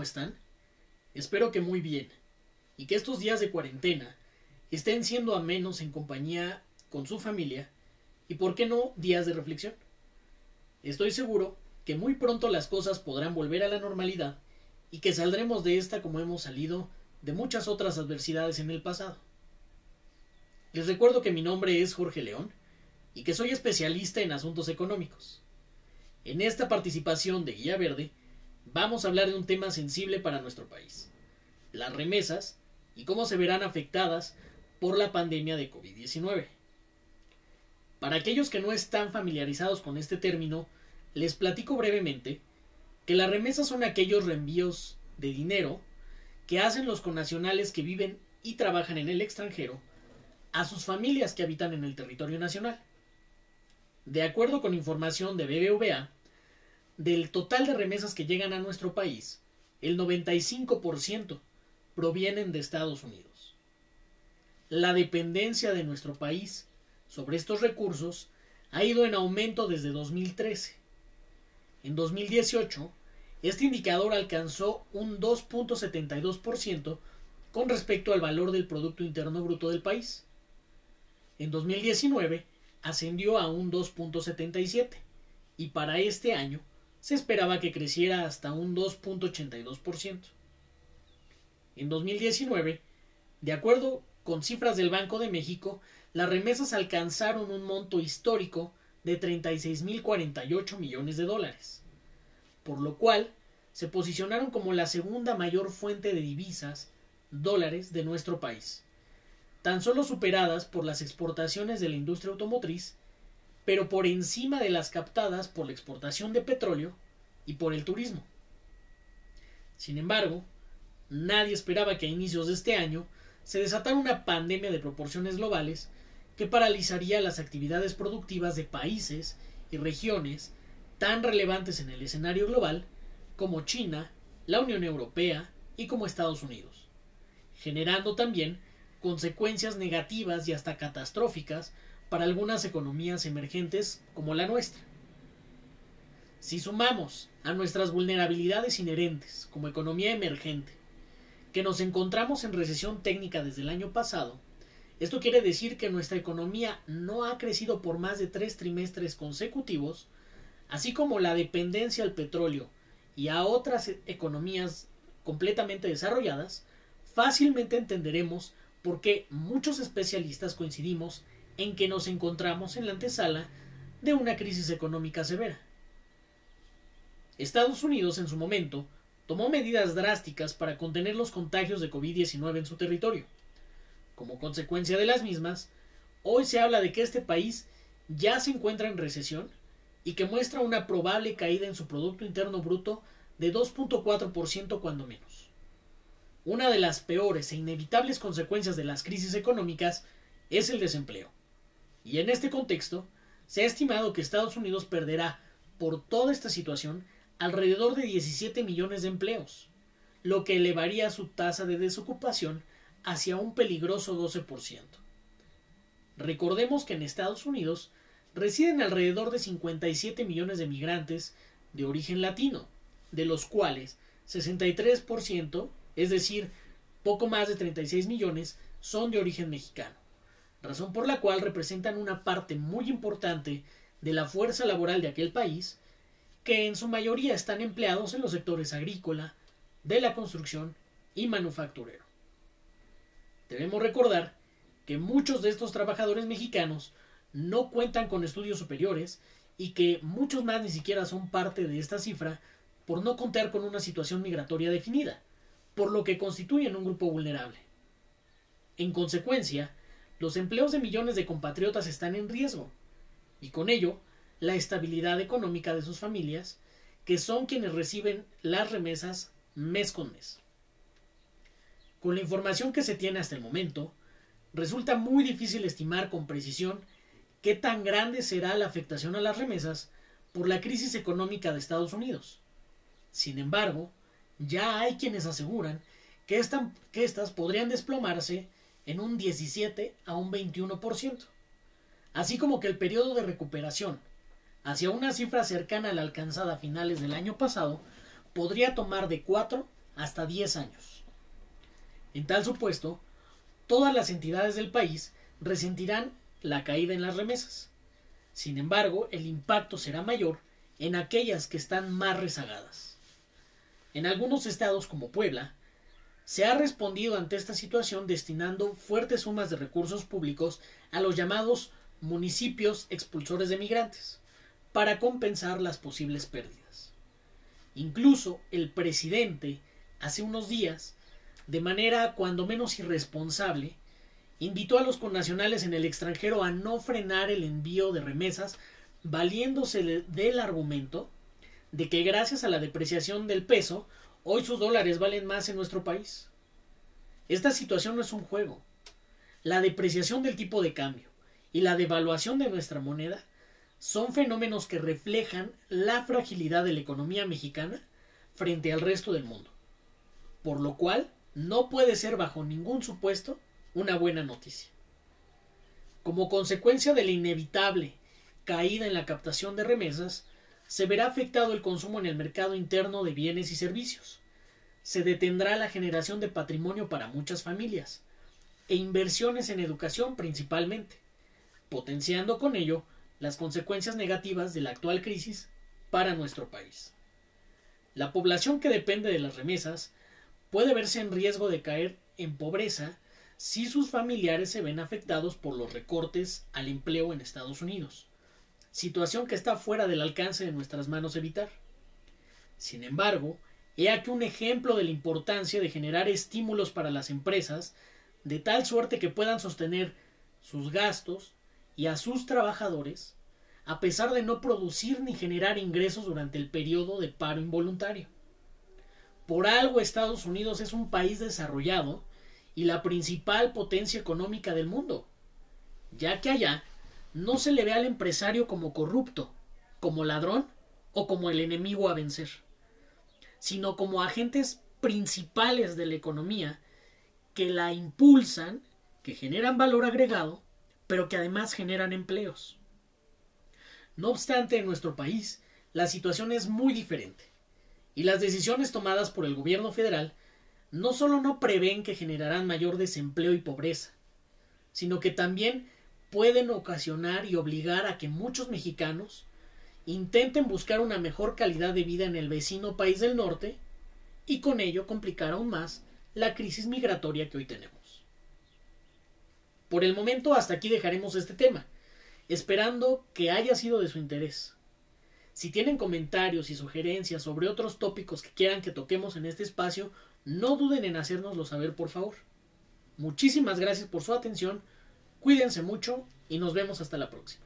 ¿cómo están? Espero que muy bien y que estos días de cuarentena estén siendo amenos en compañía con su familia y, por qué no, días de reflexión. Estoy seguro que muy pronto las cosas podrán volver a la normalidad y que saldremos de esta como hemos salido de muchas otras adversidades en el pasado. Les recuerdo que mi nombre es Jorge León y que soy especialista en asuntos económicos. En esta participación de Guía Verde vamos a hablar de un tema sensible para nuestro país, las remesas y cómo se verán afectadas por la pandemia de COVID-19. Para aquellos que no están familiarizados con este término, les platico brevemente que las remesas son aquellos reenvíos de dinero que hacen los connacionales que viven y trabajan en el extranjero a sus familias que habitan en el territorio nacional. De acuerdo con información de BBVA, del total de remesas que llegan a nuestro país, el 95% provienen de Estados Unidos. La dependencia de nuestro país sobre estos recursos ha ido en aumento desde 2013. En 2018, este indicador alcanzó un 2.72% con respecto al valor del Producto Interno Bruto del país. En 2019 ascendió a un 2.77 y para este año se esperaba que creciera hasta un 2.82%. En 2019, de acuerdo con cifras del Banco de México, las remesas alcanzaron un monto histórico de 36.048 millones de dólares, por lo cual se posicionaron como la segunda mayor fuente de divisas, dólares, de nuestro país, tan solo superadas por las exportaciones de la industria automotriz, pero por encima de las captadas por la exportación de petróleo y por el turismo. Sin embargo, nadie esperaba que a inicios de este año se desatara una pandemia de proporciones globales que paralizaría las actividades productivas de países y regiones tan relevantes en el escenario global como China, la Unión Europea y como Estados Unidos, generando también consecuencias negativas y hasta catastróficas para algunas economías emergentes como la nuestra. Si sumamos a nuestras vulnerabilidades inherentes como economía emergente, que nos encontramos en recesión técnica desde el año pasado, esto quiere decir que nuestra economía no ha crecido por más de tres trimestres consecutivos, así como la dependencia al petróleo y a otras economías completamente desarrolladas, fácilmente entenderemos por qué muchos especialistas coincidimos en que nos encontramos en la antesala de una crisis económica severa. Estados Unidos en su momento tomó medidas drásticas para contener los contagios de COVID-19 en su territorio. Como consecuencia de las mismas, hoy se habla de que este país ya se encuentra en recesión y que muestra una probable caída en su Producto Interno Bruto de 2.4% cuando menos. Una de las peores e inevitables consecuencias de las crisis económicas es el desempleo. Y en este contexto, se ha estimado que Estados Unidos perderá por toda esta situación alrededor de 17 millones de empleos, lo que elevaría su tasa de desocupación hacia un peligroso 12%. Recordemos que en Estados Unidos residen alrededor de 57 millones de migrantes de origen latino, de los cuales 63%, es decir, poco más de 36 millones, son de origen mexicano, razón por la cual representan una parte muy importante de la fuerza laboral de aquel país, que en su mayoría están empleados en los sectores agrícola, de la construcción y manufacturero. Debemos recordar que muchos de estos trabajadores mexicanos no cuentan con estudios superiores y que muchos más ni siquiera son parte de esta cifra por no contar con una situación migratoria definida, por lo que constituyen un grupo vulnerable. En consecuencia, los empleos de millones de compatriotas están en riesgo, y con ello, la estabilidad económica de sus familias, que son quienes reciben las remesas mes con mes. Con la información que se tiene hasta el momento, resulta muy difícil estimar con precisión qué tan grande será la afectación a las remesas por la crisis económica de Estados Unidos. Sin embargo, ya hay quienes aseguran que, estas podrían desplomarse en un 17 a un 21%, así como que el periodo de recuperación hacia una cifra cercana a la alcanzada a finales del año pasado podría tomar de 4 hasta 10 años. En tal supuesto, todas las entidades del país resentirán la caída en las remesas. Sin embargo, el impacto será mayor en aquellas que están más rezagadas. En algunos estados como Puebla, se ha respondido ante esta situación destinando fuertes sumas de recursos públicos a los llamados municipios expulsores de migrantes, para compensar las posibles pérdidas. Incluso el presidente, hace unos días, de manera cuando menos irresponsable, invitó a los connacionales en el extranjero a no frenar el envío de remesas, valiéndose del argumento de que gracias a la depreciación del peso Hoy sus dólares valen más en nuestro país. Esta situación no es un juego. La depreciación del tipo de cambio y la devaluación de nuestra moneda son fenómenos que reflejan la fragilidad de la economía mexicana frente al resto del mundo, por lo cual no puede ser bajo ningún supuesto una buena noticia. Como consecuencia de la inevitable caída en la captación de remesas, se verá afectado el consumo en el mercado interno de bienes y servicios. Se detendrá la generación de patrimonio para muchas familias e inversiones en educación principalmente, potenciando con ello las consecuencias negativas de la actual crisis para nuestro país. La población que depende de las remesas puede verse en riesgo de caer en pobreza si sus familiares se ven afectados por los recortes al empleo en Estados Unidos situación que está fuera del alcance de nuestras manos evitar. Sin embargo, he aquí un ejemplo de la importancia de generar estímulos para las empresas de tal suerte que puedan sostener sus gastos y a sus trabajadores a pesar de no producir ni generar ingresos durante el periodo de paro involuntario. Por algo Estados Unidos es un país desarrollado y la principal potencia económica del mundo, ya que allá no se le ve al empresario como corrupto, como ladrón o como el enemigo a vencer, sino como agentes principales de la economía que la impulsan, que generan valor agregado, pero que además generan empleos. No obstante, en nuestro país la situación es muy diferente, y las decisiones tomadas por el gobierno federal no solo no prevén que generarán mayor desempleo y pobreza, sino que también pueden ocasionar y obligar a que muchos mexicanos intenten buscar una mejor calidad de vida en el vecino país del norte y con ello complicar aún más la crisis migratoria que hoy tenemos. Por el momento hasta aquí dejaremos este tema, esperando que haya sido de su interés. Si tienen comentarios y sugerencias sobre otros tópicos que quieran que toquemos en este espacio, no duden en hacérnoslo saber por favor. Muchísimas gracias por su atención Cuídense mucho y nos vemos hasta la próxima.